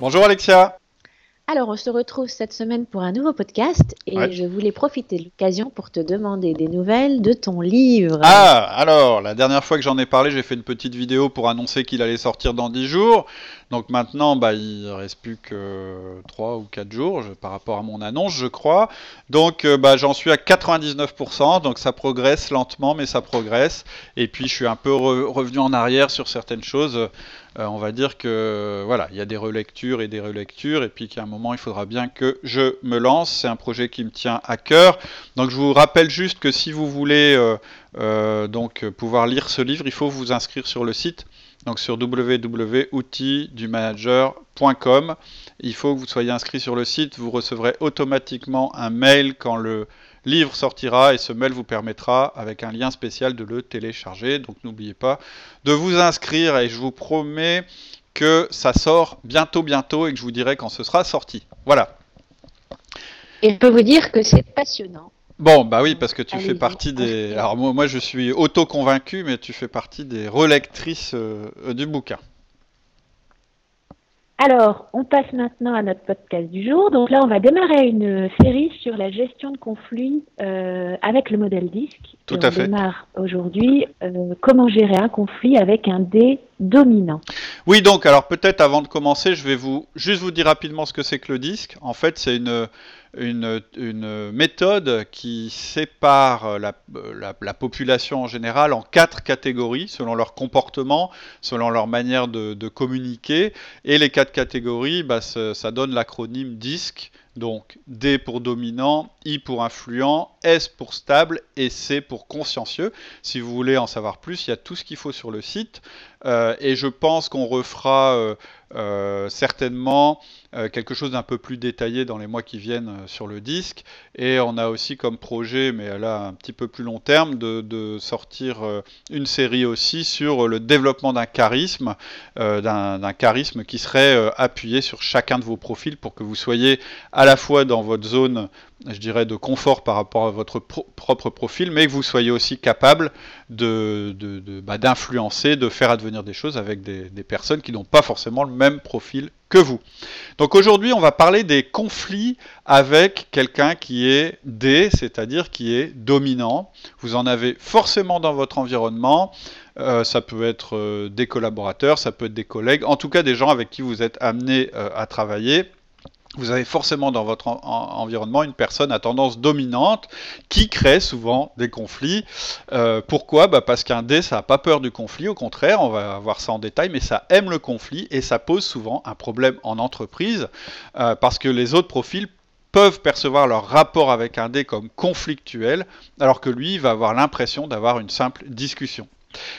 Bonjour Alexia. Alors, on se retrouve cette semaine pour un nouveau podcast et je voulais profiter de l'occasion pour te demander des nouvelles de ton livre. Ah, alors, la dernière fois que j'en ai parlé, j'ai fait une petite vidéo pour annoncer qu'il allait sortir dans 10 jours. Donc maintenant, bah, il reste plus que 3 ou 4 jours par rapport à mon annonce, je crois. Donc euh, bah, j'en suis à 99%, donc ça progresse lentement, mais ça progresse. Et puis je suis un peu revenu en arrière sur certaines choses. Euh, on va dire que voilà, il y a des relectures et des relectures, et puis qu'à un moment, il faudra bien que je me lance. C'est un projet qui me tient à cœur. Donc je vous rappelle juste que si vous voulez euh, donc pouvoir lire ce livre, il faut vous inscrire sur le site donc sur www.outildumanager.com. Il faut que vous soyez inscrit sur le site. Vous recevrez automatiquement un mail quand le livre sortira et ce mail vous permettra avec un lien spécial de le télécharger. Donc n'oubliez pas de vous inscrire et je vous promets que ça sort bientôt bientôt et que je vous dirai quand ce sera sorti. Voilà. Et je peux vous dire que c'est passionnant. Bon, bah oui, parce que tu fais partie des. Alors moi, moi, je suis auto-convaincu, mais tu fais partie des relectrices euh, du bouquin. Alors, on passe maintenant à notre podcast du jour. Donc là, on va démarrer une série sur la gestion de conflits euh, avec le modèle disque. Tout à fait. On démarre aujourd'hui euh, comment gérer un conflit avec un dé dominant. Oui, donc alors peut-être avant de commencer, je vais vous juste vous dire rapidement ce que c'est que le disque. En fait, c'est une une, méthode qui sépare la, la, population en général en quatre catégories selon leur comportement, selon leur manière de, communiquer. Et les quatre catégories, bah, ça, donne l'acronyme DISC. Donc D pour dominant, I pour influent, S pour stable et C pour consciencieux. Si vous voulez en savoir plus, il y a tout ce qu'il faut sur le site. Euh, et je pense qu'on refera euh, certainement quelque chose d'un peu plus détaillé dans les mois qui viennent sur le disque. Et on a aussi comme projet, mais là un petit peu plus long terme, de, sortir une série aussi sur le développement d'un charisme, d'un charisme qui serait appuyé sur chacun de vos profils pour que vous soyez à la fois dans votre zone je dirais, de confort par rapport à votre propre profil, mais que vous soyez aussi capable de, bah, d'influencer, de, faire advenir des choses avec des, personnes qui n'ont pas forcément le même profil que vous. Donc aujourd'hui, on va parler des conflits avec quelqu'un qui est D, c'est-à-dire qui est dominant. Vous en avez forcément dans votre environnement. Euh, ça peut être euh, des collaborateurs, ça peut être des collègues, en tout cas des gens avec qui vous êtes amené euh, à travailler vous avez forcément dans votre environnement une personne à tendance dominante qui crée souvent des conflits. Euh, pourquoi? Bah Parce qu'un dé, ça n'a pas peur du conflit, au contraire, on va voir ça en détail, mais ça aime le conflit et ça pose souvent un problème en entreprise euh, parce que les autres profils peuvent percevoir leur rapport avec un dé comme conflictuel, alors que lui va avoir l'impression d'avoir une simple discussion.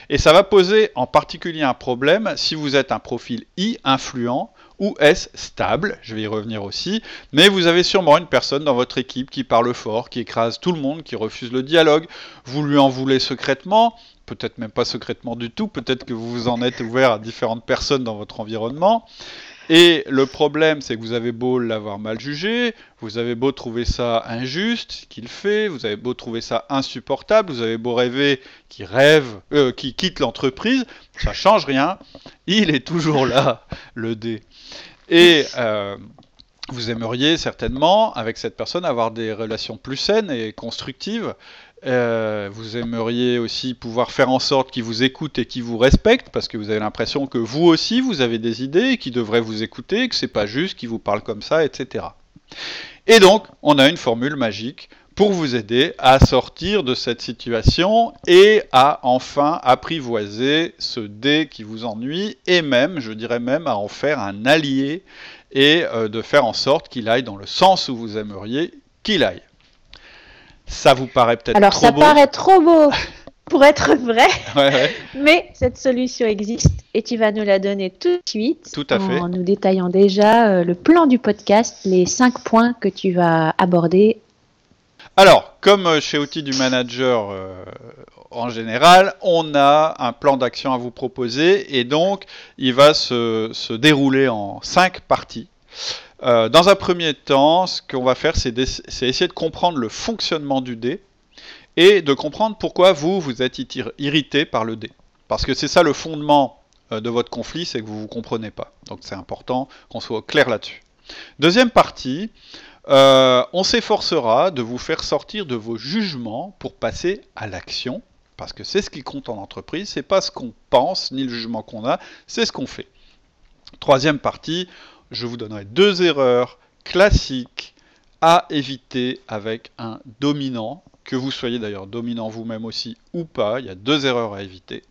Et ça va poser en particulier un problème si vous êtes un profil I influent ou est-ce stable? Je vais y revenir aussi. Mais vous avez sûrement une personne dans votre équipe qui parle fort, qui écrase tout le monde, qui refuse le dialogue. Vous lui en voulez secrètement, peut-être même pas secrètement du tout, peut-être que vous vous en êtes ouvert à différentes personnes dans votre environnement. Et le problème, c'est que vous avez beau l'avoir mal jugé, vous avez beau trouver ça injuste, qu'il fait, vous avez beau trouver ça insupportable, vous avez beau rêver qu'il rêve, euh, qu'il quitte l'entreprise, ça change rien. Il est toujours là, le dé. Et euh, vous aimeriez certainement, avec cette personne, avoir des relations plus saines et constructives. Euh, vous aimeriez aussi pouvoir faire en sorte qu'il vous écoute et qu'il vous respecte, parce que vous avez l'impression que vous aussi, vous avez des idées, qui devraient vous écouter, que c'est pas juste qu'il vous parle comme ça, etc. Et donc, on a une formule magique pour vous aider à sortir de cette situation et à enfin apprivoiser ce dé qui vous ennuie et même, je dirais même, à en faire un allié et euh, de faire en sorte qu'il aille dans le sens où vous aimeriez qu'il aille. Ça vous paraît peut-être trop beau Alors ça paraît trop beau pour être vrai, mais cette solution existe et tu vas nous la donner tout de suite tout à en fait. nous détaillant déjà euh, le plan du podcast, les cinq points que tu vas aborder alors, comme euh, chez Outils du Manager euh, en général, on a un plan d'action à vous proposer et donc il va se, dérouler en cinq parties. Euh, dans un premier temps, ce qu'on va faire, c'est essayer de comprendre le fonctionnement du dé et de comprendre pourquoi vous, vous êtes irrité par le dé. Parce que c'est ça le fondement de votre conflit, c'est que vous ne vous comprenez pas. Donc c'est important qu'on soit clair là-dessus. Deuxième partie, on s'efforcera de vous faire sortir de vos jugements pour passer à l'action, parce que c'est ce qui compte en entreprise, c'est pas ce qu'on pense ni le jugement qu'on a, c'est ce qu'on fait. Troisième partie, je vous donnerai deux erreurs classiques à éviter avec un dominant, que vous soyez d'ailleurs dominant vous-même aussi ou pas, il y a deux erreurs à éviter.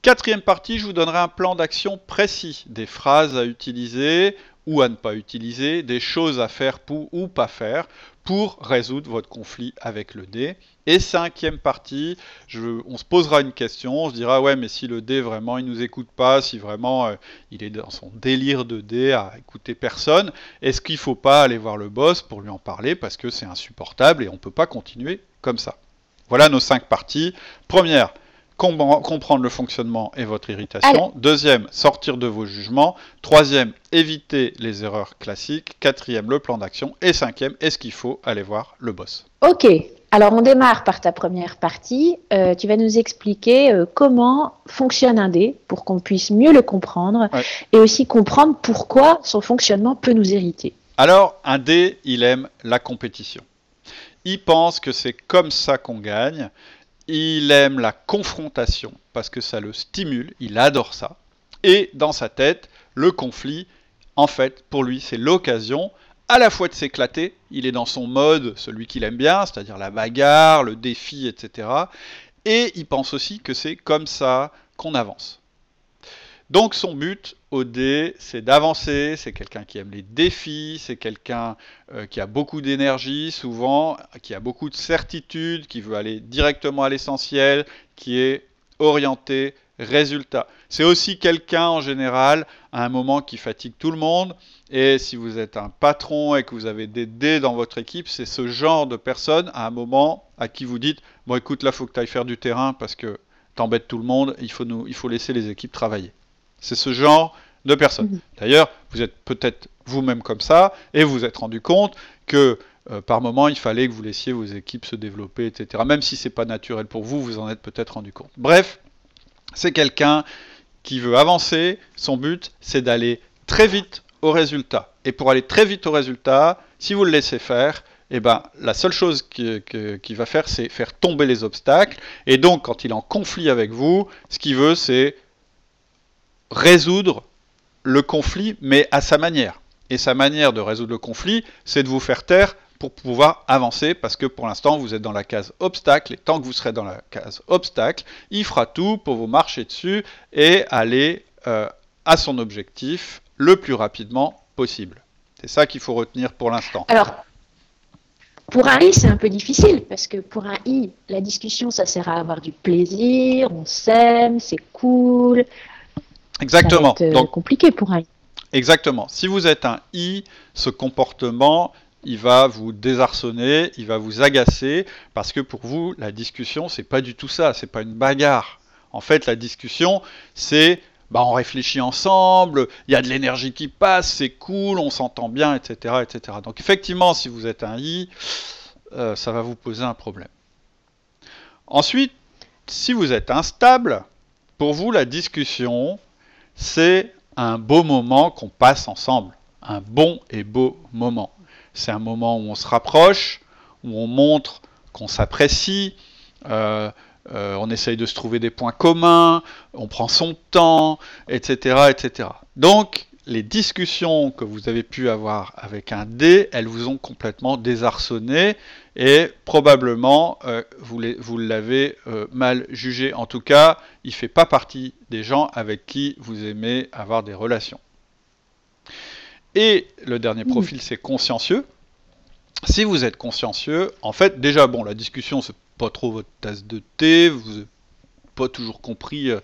Quatrième partie, je vous donnerai un plan d'action précis, des phrases à utiliser ou à ne pas utiliser, des choses à faire pour, ou pas faire pour résoudre votre conflit avec le dé. Et cinquième partie, on se posera une question, on se dira ouais mais si le dé vraiment il nous écoute pas, si vraiment euh, il est dans son délire de dé à écouter personne, est-ce qu'il faut pas aller voir le boss pour lui en parler parce que c'est insupportable et on peut pas continuer comme ça? Voilà nos cinq parties. Première, comprendre le fonctionnement et votre irritation. Deuxième, sortir de vos jugements. Troisième, éviter les erreurs classiques. Quatrième, le plan d'action. Et cinquième, est-ce qu'il faut aller voir le boss? Ok, alors on démarre par ta première partie. Euh, tu vas nous expliquer euh, comment fonctionne un dé pour qu'on puisse mieux le comprendre et aussi comprendre pourquoi son fonctionnement peut nous irriter. Alors, un dé, il aime la compétition. Il pense que c'est comme ça qu'on gagne il aime la confrontation parce que ça le stimule, il adore ça. Et dans sa tête, le conflit, en fait, pour lui, c'est l'occasion à la fois de s'éclater, il est dans son mode, celui qu'il aime bien, c'est-à-dire la bagarre, le défi, etc. Et il pense aussi que c'est comme ça qu'on avance. Donc son but au dé, c'est d'avancer, c'est quelqu'un qui aime les défis, c'est quelqu'un euh, qui a beaucoup d'énergie souvent, qui a beaucoup de certitude, qui veut aller directement à l'essentiel, qui est orienté résultat. C'est aussi quelqu'un en général à un moment qui fatigue tout le monde. Et si vous êtes un patron et que vous avez des dés dans votre équipe, c'est ce genre de personne à un moment à qui vous dites Bon, écoute, là, faut que tu ailles faire du terrain parce que t'embêtes tout le monde, il faut, nous, il faut laisser les équipes travailler. C'est ce genre de personnes. Mhm. D'ailleurs, vous êtes peut-être vous-même comme ça, et vous vous êtes rendu compte que euh, par moment, il fallait que vous laissiez vos équipes se développer, etc. Même si c'est pas naturel pour vous, vous en êtes peut-être rendu compte. Bref, c'est quelqu'un qui veut avancer. Son but, c'est d'aller très vite au résultat. Et pour aller très vite au résultat, si vous le laissez faire, eh ben, la seule chose qu'il va faire, c'est faire tomber les obstacles. Et donc, quand il est en conflit avec vous, ce qu'il veut, c'est résoudre le conflit, mais à sa manière. Et sa manière de résoudre le conflit, c'est de vous faire taire pour pouvoir avancer, parce que pour l'instant, vous êtes dans la case obstacle, et tant que vous serez dans la case obstacle, il fera tout pour vous marcher dessus et aller euh, à son objectif le plus rapidement possible. C'est ça qu'il faut retenir pour l'instant. Alors, pour un i, c'est un peu difficile, parce que pour un i, la discussion, ça sert à avoir du plaisir, on s'aime, c'est cool, Exactement. Euh, Donc compliqué pour un I. Exactement. Si vous êtes un I, ce comportement, il va vous désarçonner, il va vous agacer, parce que pour vous, la discussion, c'est pas du tout ça, c'est pas une bagarre. En fait, la discussion, c'est bah, on réfléchit ensemble, il y a de l'énergie qui passe, c'est cool, on s'entend bien, etc., etc. Donc effectivement, si vous êtes un I, euh, ça va vous poser un problème. Ensuite, si vous êtes instable, pour vous, la discussion, c'est un beau moment qu'on passe ensemble, un bon et beau moment. C'est un moment où on se rapproche, où on montre qu'on s'apprécie, euh, euh, on essaye de se trouver des points communs, on prend son temps, etc., etc. Donc, les discussions que vous avez pu avoir avec un D, elles vous ont complètement désarçonné et probablement euh, vous l'avez euh, mal jugé. En tout cas, il ne fait pas partie des gens avec qui vous aimez avoir des relations. Et le dernier profil, c'est consciencieux. Si vous êtes consciencieux, en fait, déjà, bon, la discussion, c'est pas trop votre tasse de thé, vous pas toujours compris, euh,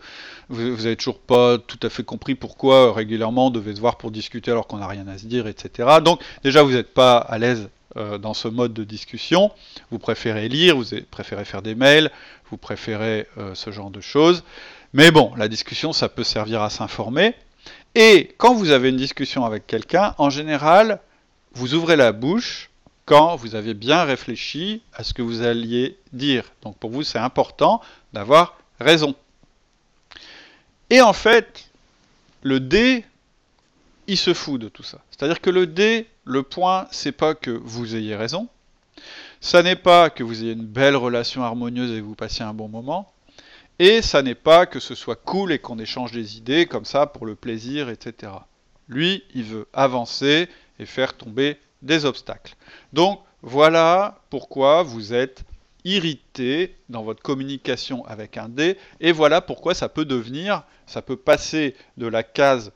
vous, vous toujours pas tout à fait compris pourquoi régulièrement on devait se voir pour discuter alors qu'on n'a rien à se dire, etc. Donc déjà vous n'êtes pas à l'aise euh, dans ce mode de discussion, vous préférez lire, vous préférez faire des mails, vous préférez euh, ce genre de choses. Mais bon, la discussion, ça peut servir à s'informer. Et quand vous avez une discussion avec quelqu'un, en général, vous ouvrez la bouche quand vous avez bien réfléchi à ce que vous alliez dire. Donc pour vous, c'est important d'avoir raison. Et en fait, le dé, il se fout de tout ça. C'est-à-dire que le dé, le point, c'est pas que vous ayez raison, ça n'est pas que vous ayez une belle relation harmonieuse et que vous passiez un bon moment, et ça n'est pas que ce soit cool et qu'on échange des idées comme ça pour le plaisir, etc. Lui, il veut avancer et faire tomber des obstacles. Donc voilà pourquoi vous êtes irrité dans votre communication avec un dé, et voilà pourquoi ça peut devenir, ça peut passer de la case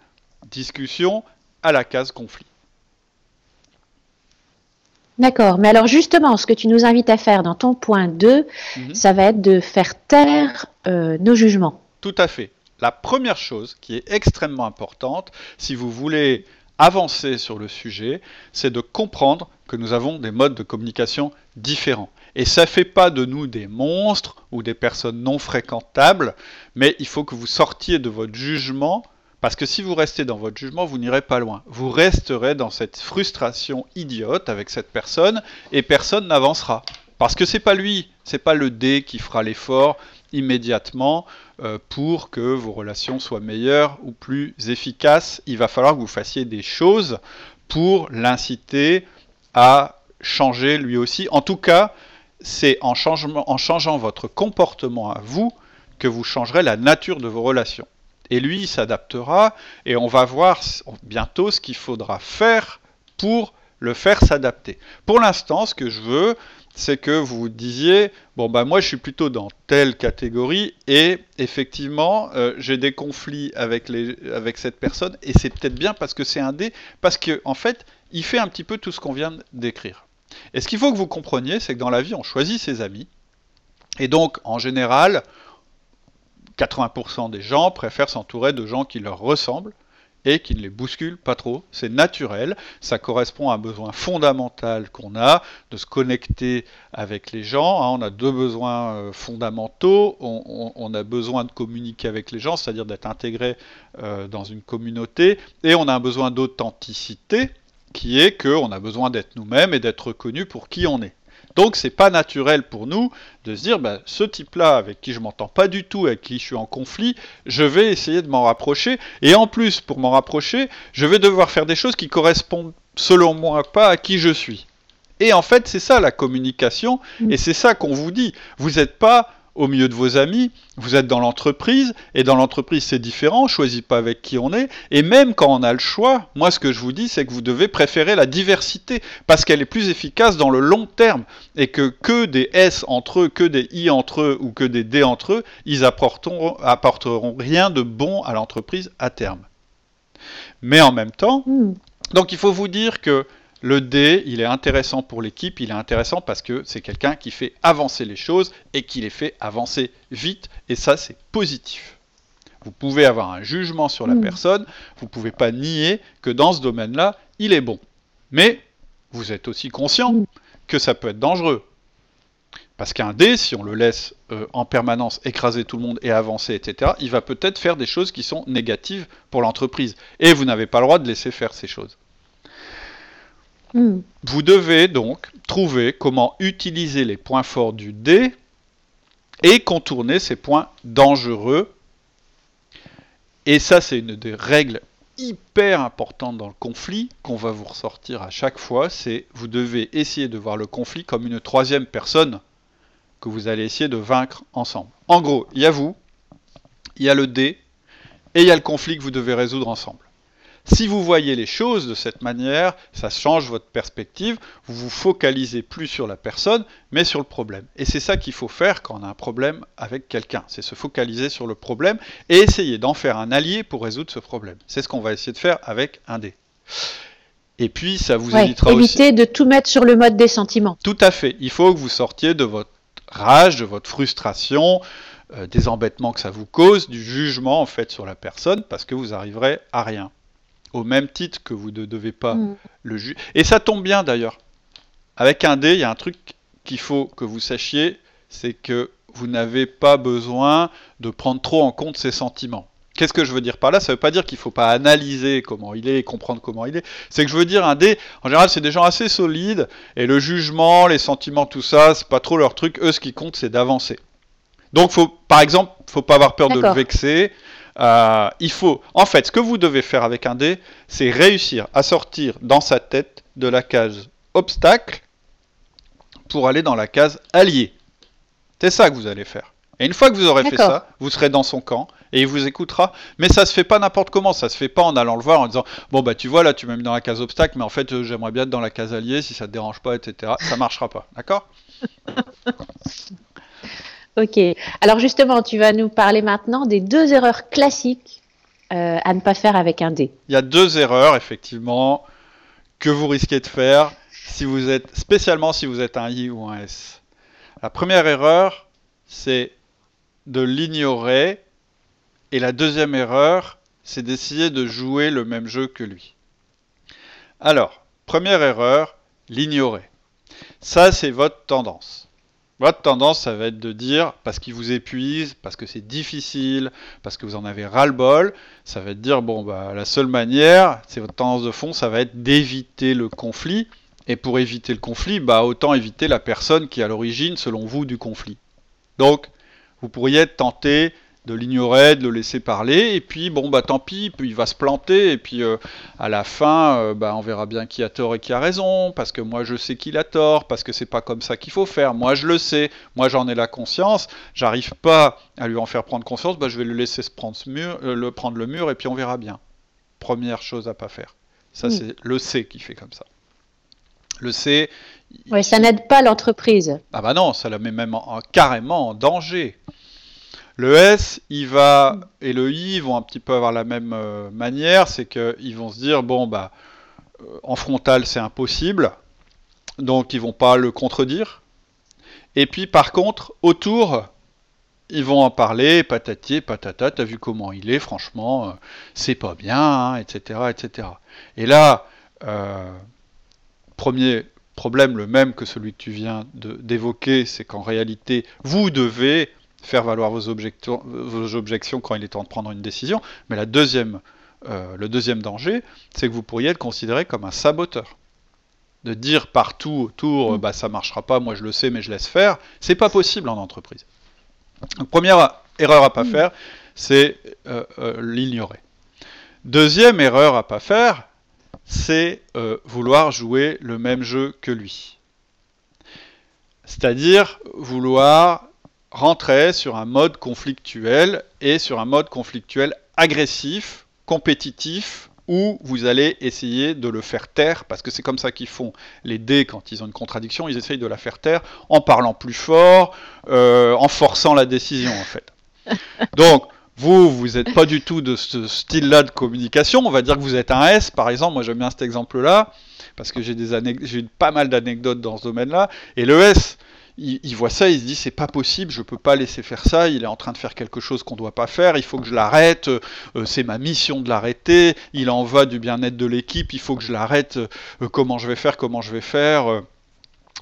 discussion à la case conflit. D'accord, mais alors justement, ce que tu nous invites à faire dans ton point 2, mhm. ça va être de faire taire euh, nos jugements. Tout à fait. La première chose qui est extrêmement importante, si vous voulez avancer sur le sujet, c'est de comprendre que nous avons des modes de communication différents. Et ça fait pas de nous des monstres ou des personnes non fréquentables, mais il faut que vous sortiez de votre jugement parce que si vous restez dans votre jugement, vous n'irez pas loin. Vous resterez dans cette frustration idiote avec cette personne et personne n'avancera. Parce que c'est pas lui, c'est pas le dé qui fera l'effort immédiatement euh, pour que vos relations soient meilleures ou plus efficaces. Il va falloir que vous fassiez des choses pour l'inciter à changer lui aussi. En tout cas, c'est en, changeant votre comportement à vous que vous changerez la nature de vos relations et lui il s'adaptera et on va voir bientôt ce qu'il faudra faire pour le faire s'adapter. Pour l'instant, ce que je veux, c'est que vous disiez bon bah moi je suis plutôt dans telle catégorie et effectivement euh, j'ai des conflits avec avec cette personne et c'est peut-être bien parce que c'est un dé parce que en fait il fait un petit peu tout ce qu'on vient d'écrire. Et ce qu'il faut que vous compreniez, c'est que dans la vie on choisit ses amis et donc en général 80% des gens préfèrent s'entourer de gens qui leur ressemblent et qui ne les bousculent pas trop. C'est naturel, ça correspond à un besoin fondamental qu'on a de se connecter avec les gens. Hein. On a deux besoins euh, fondamentaux. On, a besoin de communiquer avec les gens, c'est-à-dire d'être intégré euh, dans une communauté, et on a un besoin d'authenticité qui est qu'on a besoin d'être nous-mêmes et d'être reconnu pour qui on est. Donc c'est pas naturel pour nous de se dire bah, ce type-là avec qui je m'entends pas du tout, avec qui je suis en conflit, je vais essayer de m'en rapprocher. Et en plus, pour m'en rapprocher, je vais devoir faire des choses qui correspondent selon moi pas à qui je suis. Et en fait, c'est ça la communication, mm. et c'est ça qu'on vous dit. Vous n'êtes pas au milieu de vos amis, vous êtes dans l'entreprise, et dans l'entreprise c'est différent, on choisit pas avec qui on est, et même quand on a le choix, moi ce que je vous dis c'est que vous devez préférer la diversité, parce qu'elle est plus efficace dans le long terme, et que que des S entre eux, que des I entre eux, ou que des D entre eux, ils apporteront, apporteront rien de bon à l'entreprise à terme. Mais en même temps, hmm. donc il faut vous dire que le D, il est intéressant pour l'équipe, il est intéressant parce que c'est quelqu'un qui fait avancer les choses et qui les fait avancer vite, et ça c'est positif. Vous pouvez avoir un jugement sur la mm. personne, vous ne pouvez pas nier que dans ce domaine-là, il est bon. Mais vous êtes aussi conscient mm. que ça peut être dangereux. Parce qu'un D, si on le laisse euh, en permanence écraser tout le monde et avancer, etc., il va peut-être faire des choses qui sont négatives pour l'entreprise. Et vous n'avez pas le droit de laisser faire ces choses. Hmm. Vous devez donc trouver comment utiliser les points forts du dé et contourner ces points dangereux. Et ça, c'est une des règles hyper importantes dans le conflit qu'on va vous ressortir à chaque fois. C'est vous devez essayer de voir le conflit comme une troisième personne que vous allez essayer de vaincre ensemble. En gros, il y a vous, il y a le dé et il y a le conflit que vous devez résoudre ensemble. Si vous voyez les choses de cette manière, ça change votre perspective, vous vous focalisez plus sur la personne, mais sur le problème. Et c'est ça qu'il faut faire quand on a un problème avec quelqu'un, c'est se focaliser sur le problème et essayer d'en faire un allié pour résoudre ce problème. C'est ce qu'on va essayer de faire avec un dé. Et puis, ça vous évitera éviter de tout mettre sur le mode des sentiments. Tout à fait. Il faut que vous sortiez de votre rage, de votre frustration, euh, des embêtements que ça vous cause, du jugement en fait sur la personne, parce que vous arriverez à rien au même titre que vous ne devez pas mm. le juger. Et ça tombe bien d'ailleurs. Avec un dé, il y a un truc qu'il faut que vous sachiez, c'est que vous n'avez pas besoin de prendre trop en compte ses sentiments. Qu'est-ce que je veux dire par là? Ça ne veut pas dire qu'il ne faut pas analyser comment il est et comprendre comment il est. C'est que je veux dire, un dé, en général, c'est des gens assez solides, et le jugement, les sentiments, tout ça, c'est pas trop leur truc. Eux, ce qui compte, c'est d'avancer. Donc, faut, par exemple, faut pas avoir peur de le vexer. Euh, il faut, en fait, ce que vous devez faire avec un dé, c'est réussir à sortir dans sa tête de la case obstacle pour aller dans la case allié. C'est ça que vous allez faire. Et une fois que vous aurez fait ça, vous serez dans son camp et il vous écoutera. Mais ça se fait pas n'importe comment, ça se fait pas en allant le voir en disant bon bah tu vois là tu m'as mis dans la case obstacle, mais en fait euh, j'aimerais bien être dans la case allié si ça te dérange pas, etc. Ça marchera pas, d'accord? Ok. Alors justement, tu vas nous parler maintenant des deux erreurs classiques euh, à ne pas faire avec un dé. Il y a deux erreurs effectivement que vous risquez de faire si vous êtes spécialement si vous êtes un I ou un S. La première erreur, c'est de l'ignorer et la deuxième erreur, c'est d'essayer de jouer le même jeu que lui. Alors, première erreur, l'ignorer. Ça, c'est votre tendance. Votre tendance, ça va être de dire, parce qu'il vous épuise, parce que c'est difficile, parce que vous en avez ras-le-bol, ça va être de dire, bon, bah, la seule manière, c'est votre tendance de fond, ça va être d'éviter le conflit. Et pour éviter le conflit, bah, autant éviter la personne qui est à l'origine, selon vous, du conflit. Donc, vous pourriez être tenté de l'ignorer, de le laisser parler, et puis bon bah tant pis, puis il va se planter, et puis euh, à la fin, euh, bah, on verra bien qui a tort et qui a raison, parce que moi je sais qu'il a tort, parce que c'est pas comme ça qu'il faut faire, moi je le sais, moi j'en ai la conscience, j'arrive pas à lui en faire prendre conscience, bah, je vais le laisser se prendre, mur, euh, le, prendre le mur, et puis on verra bien. Première chose à pas faire. Ça c'est le C qui fait comme ça. Le C. Oui, ça n'aide pas l'entreprise. Ah bah non, ça la met même carrément en danger. Le S, il va et le I vont un petit peu avoir la même euh, manière, c'est qu'ils vont se dire bon bah euh, en frontal c'est impossible, donc ils vont pas le contredire. Et puis par contre autour, ils vont en parler, patati, patata, t'as vu comment il est, franchement, euh, c'est pas bien, etc., hein, etc. Et là, premier problème, le même que celui que tu viens d'évoquer, c'est qu'en réalité, vous devez faire valoir vos objections, vos objections quand il est temps de prendre une décision. Mais la deuxième, euh, le deuxième danger, c'est que vous pourriez être considéré comme un saboteur. De dire partout autour, mm. bah, ça marchera pas, moi je le sais, mais je laisse faire, c'est pas possible en entreprise. Donc, première erreur à pas mm. faire, c'est euh, euh, l'ignorer. Deuxième erreur à pas faire, c'est vouloir jouer le même jeu que lui. C'est-à-dire vouloir rentrer sur un mode conflictuel et sur un mode conflictuel agressif, compétitif, où vous allez essayer de le faire taire, parce que c'est comme ça qu'ils font les dés quand ils ont une contradiction, ils essayent de la faire taire en parlant plus fort, euh, en forçant la décision en fait. Donc, vous, vous n'êtes pas du tout de ce style-là de communication, on va dire que vous êtes un S par exemple, moi j'aime bien cet exemple-là, parce que j'ai eu pas mal d'anecdotes dans ce domaine-là, et le S, il, voit ça, il se dit c'est pas possible, je peux pas laisser faire ça, il est en train de faire quelque chose qu'on doit pas faire, il faut que je l'arrête, euh, c'est ma mission de l'arrêter, il en va du bien-être de l'équipe, il faut que je l'arrête, euh, comment je vais faire, comment je vais faire. Euh.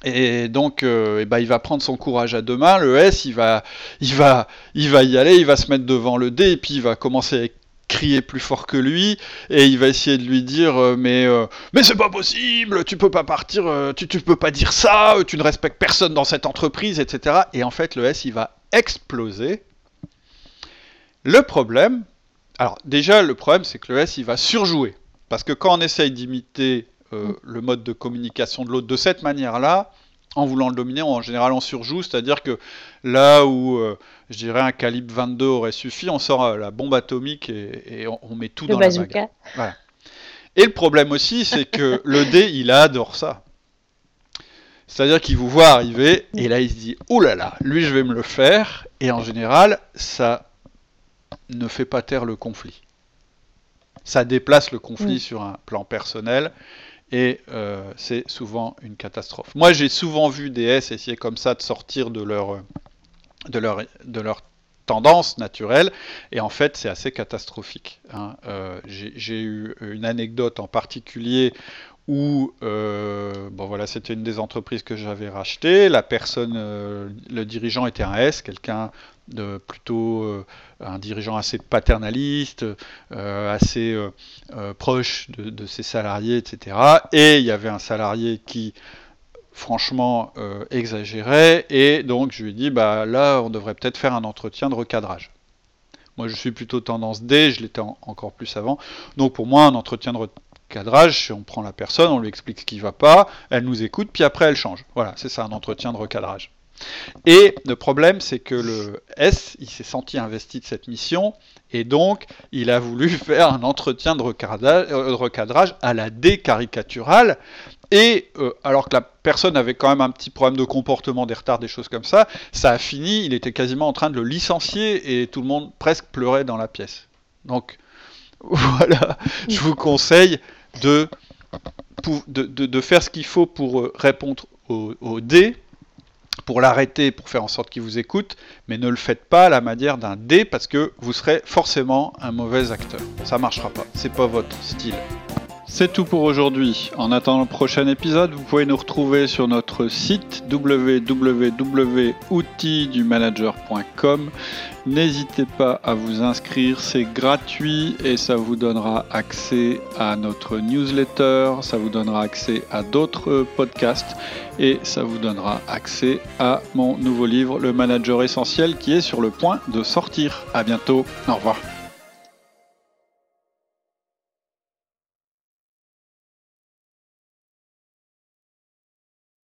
et donc, ben, il va prendre son courage à deux mains. Le S, il va, il va, il va y aller, il va se mettre devant le D, et puis il va commencer à crier plus fort que lui et il va essayer de lui dire euh, mais euh, mais c'est pas possible tu peux pas partir euh, tu, tu peux pas dire ça tu ne respectes personne dans cette entreprise etc et en fait le S il va exploser. Le problème alors déjà le problème c'est que le S il va surjouer. Parce que quand on essaye d'imiter le mode de communication de l'autre de cette manière là en voulant le dominer, en général on surjoue, c'est-à-dire que là où euh, je dirais un calibre 22 aurait suffi, on sort euh, la bombe atomique et, on, met tout dans la bagarre. Et le problème aussi, c'est que le dé, il adore ça. C'est-à-dire qu'il vous voit arriver et là il se dit oh là là, lui je vais me le faire et en général ça ne fait pas taire le conflit. Ça déplace le conflit mm. sur un plan personnel et euh, c'est souvent une catastrophe. Moi, j'ai souvent vu des S essayer comme ça de sortir de leur, de leur, de leur tendance naturelle, et en fait, c'est assez catastrophique. Hein. Euh, j'ai eu une anecdote en particulier où, euh, bon voilà, c'était une des entreprises que j'avais rachetées. La personne, le dirigeant était un S, quelqu'un de plutôt euh, un dirigeant assez paternaliste, euh, assez euh, proche de, ses salariés, etc. Et il y avait un salarié qui franchement exagérait, et donc je lui ai dit, bah là, on devrait peut-être faire un entretien de recadrage. Moi, je suis plutôt tendance D, je l'étais encore plus avant. Donc pour moi, un entretien de recadrage, on prend la personne, on lui explique ce qui ne va pas, elle nous écoute, puis après elle change. Voilà, c'est ça un entretien de recadrage. Et le problème, c'est que le S, il s'est senti investi de cette mission, et donc il a voulu faire un entretien de recadrage, à la décaricaturale, et euh, alors que la personne avait quand même un petit problème de comportement, des retards, des choses comme ça, ça a fini, il était quasiment en train de le licencier, et tout le monde presque pleurait dans la pièce. Donc voilà, je vous conseille de, de, faire ce qu'il faut pour euh, répondre au, au D, pour l'arrêter, pour faire en sorte qu'il vous écoute, mais ne le faites pas à la manière d'un D parce que vous serez forcément un mauvais acteur. Ça marchera pas, c'est pas votre style. C'est tout pour aujourd'hui. En attendant le prochain épisode, vous pouvez nous retrouver sur notre site www.outildumanager.com. N'hésitez pas à vous inscrire, c'est gratuit et ça vous donnera accès à notre newsletter, ça vous donnera accès à d'autres podcasts et ça vous donnera accès à mon nouveau livre Le Manager Essentiel qui est sur le point de sortir. À bientôt. Au revoir.